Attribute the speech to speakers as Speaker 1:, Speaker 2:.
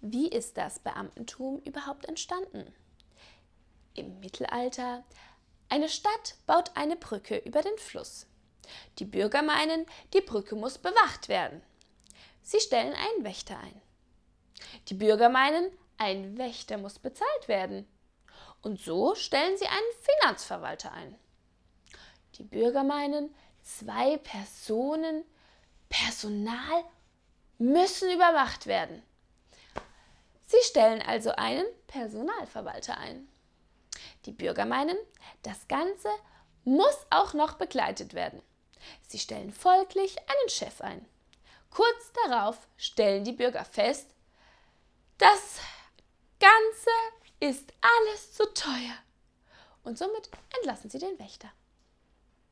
Speaker 1: Wie ist das Beamtentum überhaupt entstanden? Im Mittelalter eine Stadt baut eine Brücke über den Fluss. Die Bürger meinen, die Brücke muss bewacht werden. Sie stellen einen Wächter ein. Die Bürger meinen, ein Wächter muss bezahlt werden. Und so stellen sie einen Finanzverwalter ein. Die Bürger meinen, zwei Personen, Personal müssen überwacht werden. Sie stellen also einen Personalverwalter ein. Die Bürger meinen, das Ganze muss auch noch begleitet werden. Sie stellen folglich einen Chef ein. Kurz darauf stellen die Bürger fest, das Ganze ist alles zu teuer. Und somit entlassen sie den Wächter.